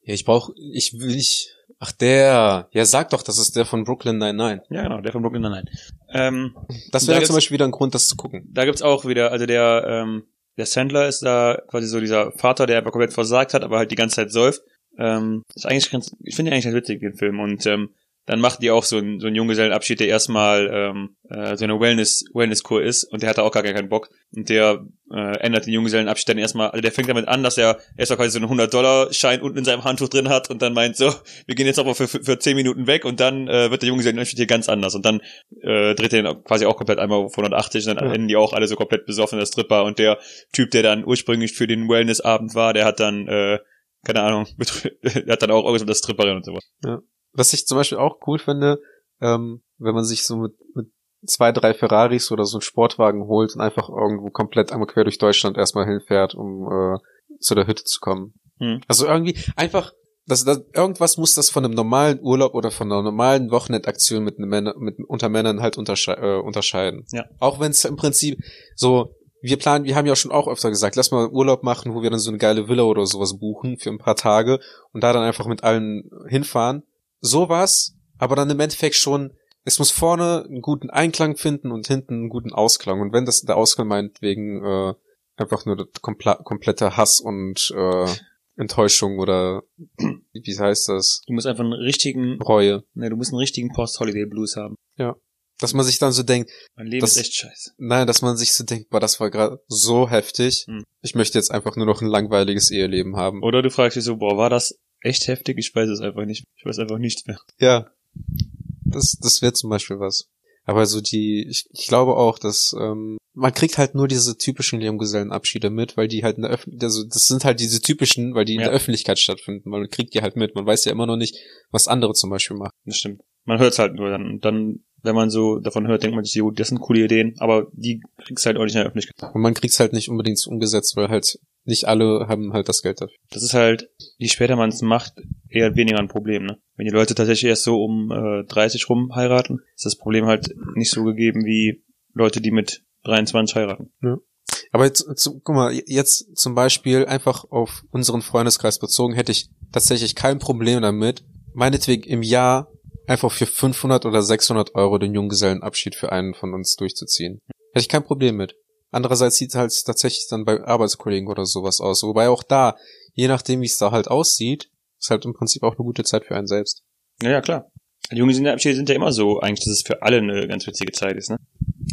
Ja, ich brauch, ich will nicht Ach, der. Ja, sag doch, das ist der von Brooklyn 99. Ja, genau, der von Brooklyn Nine-Nine. Ähm, Das Da wäre gibt's- zum Beispiel wieder ein Grund, das zu gucken. da gibt's auch wieder, also der, ähm, der Sandler ist da quasi so dieser Vater, der einfach komplett versagt hat, aber halt die ganze Zeit säuft. Ähm, ist eigentlich ganz, ich finde eigentlich ganz witzig, den Film. Und ähm, dann macht die auch so einen, so einen Junggesellenabschied, der erstmal ähm, äh, so eine Wellness, Wellness-Kur ist und der hat da auch gar keinen Bock. Und der äh, ändert den Junggesellenabschied dann erstmal, also der fängt damit an, dass er erstmal quasi so einen 100-Dollar-Schein unten in seinem Handtuch drin hat und dann meint so, wir gehen jetzt aber für, für, für 10 Minuten weg und dann äh, wird der Junggesellenabschied hier ganz anders. Und dann äh, dreht er ihn quasi auch komplett einmal auf 180 und dann Ja. enden die auch alle so komplett besoffen, der Stripper und der Typ, der dann ursprünglich für den Wellness-Abend war, der hat dann, äh, keine Ahnung, der hat dann auch irgendwas mit der Stripperin und sowas. Was ich zum Beispiel auch cool finde, ähm, wenn man sich so mit, mit zwei, drei Ferraris oder so einen Sportwagen holt und einfach irgendwo komplett einmal quer durch Deutschland erstmal hinfährt, um äh, zu der Hütte zu kommen. Hm. Also irgendwie einfach, das, das, irgendwas muss das von einem normalen Urlaub oder von einer normalen Wochenendaktion mit, einem Männer, mit unter Männern halt untersche äh, unterscheiden. Ja. Auch wenn es im Prinzip so, wir planen, wir haben ja schon auch öfter gesagt, lass mal Urlaub machen, wo wir dann so eine geile Villa oder sowas buchen für ein paar Tage und da dann einfach mit allen hinfahren. Sowas, aber dann im Endeffekt schon, es muss vorne einen guten Einklang finden und hinten einen guten Ausklang. Und wenn das der Ausklang meinetwegen äh, einfach nur der komple komplette Hass und äh, Enttäuschung oder wie heißt das? Du musst einfach einen richtigen, Reue. ne, du musst einen richtigen Post-Holiday-Blues haben. Dass man sich dann so denkt, Mein Leben Das- ist echt scheiße. nein, dass man sich so denkt, boah, das war gerade so heftig. Hm. Ich möchte jetzt einfach nur noch ein langweiliges Eheleben haben. Oder du fragst dich so, boah, war das echt heftig? Ich weiß es einfach nicht. Ich weiß einfach nichts mehr. Ja. Das, das wäre zum Beispiel was. Aber so die, ich, ich glaube auch, dass ähm, man kriegt halt nur diese typischen Junggesellenabschiede mit, weil die halt in der Öffentlichkeit, also das sind halt diese typischen, weil die in Ja. der Öffentlichkeit stattfinden, man kriegt die halt mit. Man weiß ja immer noch nicht, was andere zum Beispiel machen. Das stimmt. Man hört es halt nur dann. Und dann, wenn man so davon hört, denkt man sich, jo, das sind coole Ideen, aber die kriegst du halt auch nicht in der Öffentlichkeit. Und man kriegt's halt nicht unbedingt umgesetzt, weil halt nicht alle haben halt das Geld dafür. Das ist halt, je später man es macht, eher weniger ein Problem, ne? Wenn die Leute tatsächlich erst so um äh, 30 rum heiraten, ist das Problem halt nicht so gegeben wie Leute, die mit 23 heiraten. Aber jetzt, guck mal, jetzt zum Beispiel einfach auf unseren Freundeskreis bezogen, hätte ich tatsächlich kein Problem damit, meinetwegen im Jahr einfach für 500 oder 600 Euro den Junggesellenabschied für einen von uns durchzuziehen. Hätte ich kein Problem mit. Andererseits sieht es halt tatsächlich dann bei Arbeitskollegen oder sowas aus. Wobei auch da, je nachdem wie es da halt aussieht, ist halt im Prinzip auch eine gute Zeit für einen selbst. Ja, ja, klar. Die Junggesellenabschiede sind ja immer so, eigentlich, dass es für alle eine ganz witzige Zeit ist, ne?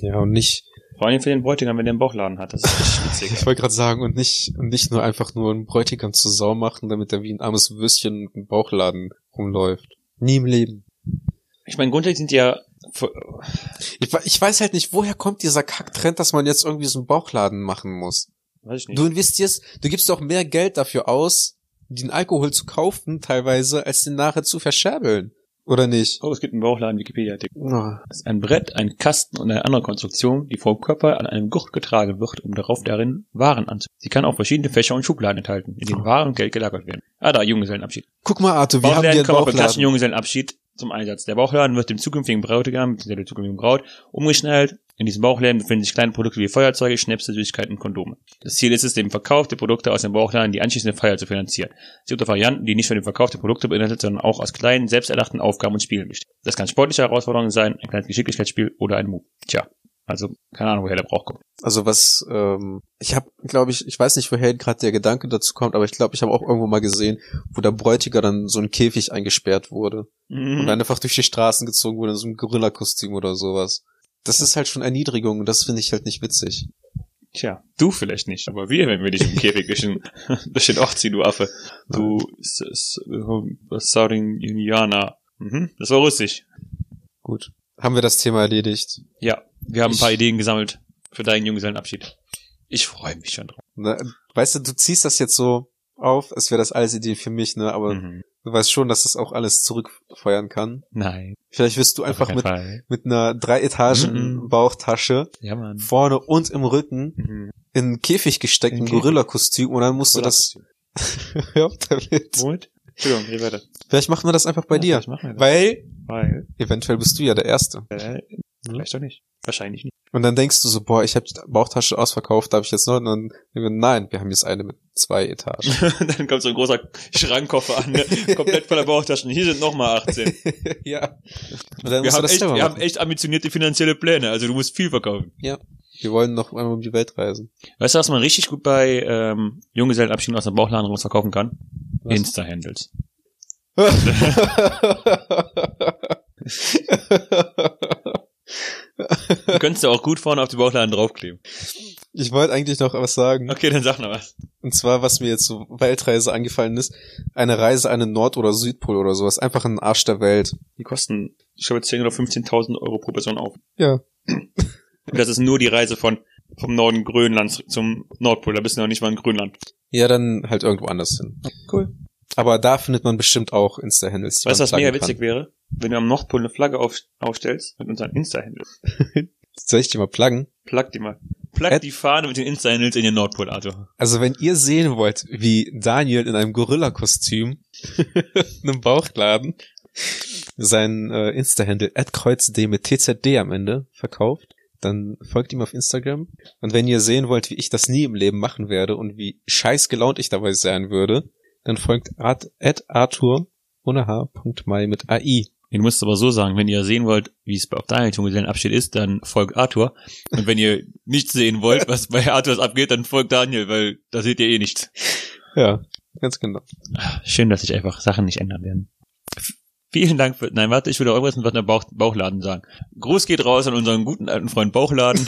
Ja, und nicht, Vor allem für den Bräutigam, wenn der einen Bauchladen hat. Das ist richtig witzig. ich wollte gerade sagen, und nicht, und nicht nur einfach nur einen Bräutigam zur Sau machen, damit er wie ein armes Würstchen im Bauchladen rumläuft. Nie im Leben. Ich meine, grundsätzlich sind die ja, Ich, ich weiß halt nicht, woher kommt dieser Kacktrend, dass man jetzt irgendwie so einen Bauchladen machen muss. weiß ich nicht. Du investierst, du gibst doch mehr Geld dafür aus, den Alkohol zu kaufen, teilweise, als den nachher zu verscherbeln. Oder nicht? Oh, es gibt einen Bauchladen Wikipedia-Artikel. Oh, Das ist ein Brett, ein Kasten und eine andere Konstruktion, die vom Körper an einem Gurt getragen wird, um darauf darin Waren anzubieten. Sie kann auch verschiedene Fächer und Schubladen enthalten, in denen Waren und Geld gelagert werden. Ah, da, Junggesellenabschied. Guck mal, Arthur, wir haben hier Bauchladen einen auch beim klassischen Bauchladen. Junggesellenabschied zum Einsatz. Der Bauchladen wird dem zukünftigen Bräutigam, bzw. der zukünftigen Braut, umgeschnallt. In diesem Bauchladen befinden sich kleine Produkte wie Feuerzeuge, Schnäpse, Süßigkeiten und Kondome. Das Ziel ist es, den Verkauf der Produkte aus dem Bauchladen die anschließende Feier zu finanzieren. Es gibt auch Varianten, die nicht nur den Verkauf der Produkte beinhaltet, sondern auch aus kleinen, selbsterdachten Aufgaben und Spielen bestehen. Das kann sportliche Herausforderungen sein, ein kleines Geschicklichkeitsspiel oder ein Move. Tja, also keine Ahnung, woher der Brauch kommt. Also was, ähm, ich habe, glaube ich, ich weiß nicht, woher gerade der Gedanke dazu kommt, aber ich glaube, ich habe auch irgendwo mal gesehen, wo der Bräutiger dann so ein Käfig eingesperrt wurde und dann einfach durch die Straßen gezogen wurde in so einem Gorilla-Kostüm oder sowas. Das ist halt schon Erniedrigung und das finde ich halt nicht witzig. Tja, du vielleicht nicht, aber wir, wenn wir dich im Käfig durch den, durch den Ort ziehen, du Affe. Du S- S- Sardinianer. Mhm, das war russisch. Gut. Haben wir das Thema erledigt? Ja, wir haben ein paar Ich- Ideen gesammelt für deinen Junggesellenabschied. Ich freue mich schon drauf. Ne, weißt du, du ziehst das jetzt so auf, als wäre das alles Idee für mich, ne? Aber Mhm. du weißt schon, dass das auch alles zurückfeuern kann. Nein. Vielleicht wirst du einfach auf mit, Fall. mit einer drei Etagen Mhm. Bauchtasche Ja, Mann. vorne und im Rücken Mhm. in einen Käfig gesteckt, In ein. Gorilla-Kostüm und dann musst du das, ja, damit. Womit? Entschuldigung, red weiter. Vielleicht machen wir das einfach bei dir. Wir das. Weil, Weil, eventuell bist du ja der Erste. äh, vielleicht doch nicht. Wahrscheinlich nicht. Und dann denkst du so, boah, ich habe die Bauchtasche ausverkauft, darf ich jetzt noch? Und dann, wir, nein, wir haben jetzt eine mit zwei Etagen. dann kommt so ein großer Schrankkoffer an, ne? komplett voller Bauchtaschen. Hier sind nochmal 18. ja. Und dann Wir haben, das echt, wir haben echt ambitionierte finanzielle Pläne, also du musst viel verkaufen. Ja. Wir wollen noch einmal um die Welt reisen. Weißt du, was man richtig gut bei ähm, Junggesellenabschieden aus dem Bauchladen raus verkaufen kann? Insta-Handles. Du könntest ja auch gut vorne auf die Bauchladen draufkleben. ich wollte eigentlich noch was sagen. Okay, dann sag noch was. Und zwar, was mir jetzt so Weltreise angefallen ist, eine Reise an den Nord- oder Südpol oder sowas. Einfach ein Arsch der Welt. Die kosten, ich glaube, 10.000 oder 15.000 Euro pro Person auf. Ja. Und das ist nur die Reise von vom Norden Grönlands zum Nordpol. Da bist du noch nicht mal in Grönland. Ja, dann halt irgendwo anders hin. Cool. Aber da findet man bestimmt auch Insta-Handles. Weißt du, was mega kann. witzig wäre? Wenn du am Nordpol eine Flagge auf, aufstellst mit unseren Insta-Handles. Soll ich die mal pluggen? Plug die mal. Plug Ed- die Fahne mit den Insta-Handles in den Nordpol, Arthur. Also wenn ihr sehen wollt, wie Daniel in einem Gorilla-Kostüm in einem Bauchladen sein äh, Insta-Handle @kreuzdm mit TZD am Ende verkauft, dann folgt ihm auf Instagram. Und wenn ihr sehen wollt, wie ich das nie im Leben machen werde und wie scheiß gelaunt ich dabei sein würde, dann folgt Art, Arthur ohne H. Mai mit AI. Du musst aber so sagen, wenn ihr sehen wollt, wie es bei auf Daniel Junggesellenabschied ist, dann folgt Arthur. Und wenn ihr nicht sehen wollt, was bei Arthur abgeht, dann folgt Daniel, weil da seht ihr eh nichts. Ja, ganz genau. Schön, dass sich einfach Sachen nicht ändern werden. Vielen Dank für, nein, warte, ich würde irgendwas mit einem Bauch, Bauchladen sagen. Gruß geht raus an unseren guten alten Freund Bauchladen.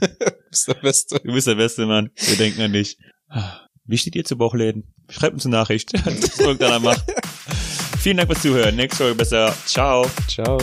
Bist der Beste. Du bist der beste Mann. Wir denken an dich. Wie steht ihr zu Bauchläden? Schreibt uns eine Nachricht. Das irgendeiner macht. Vielen Dank fürs Zuhören. Nächste Folge besser. Ciao. Ciao.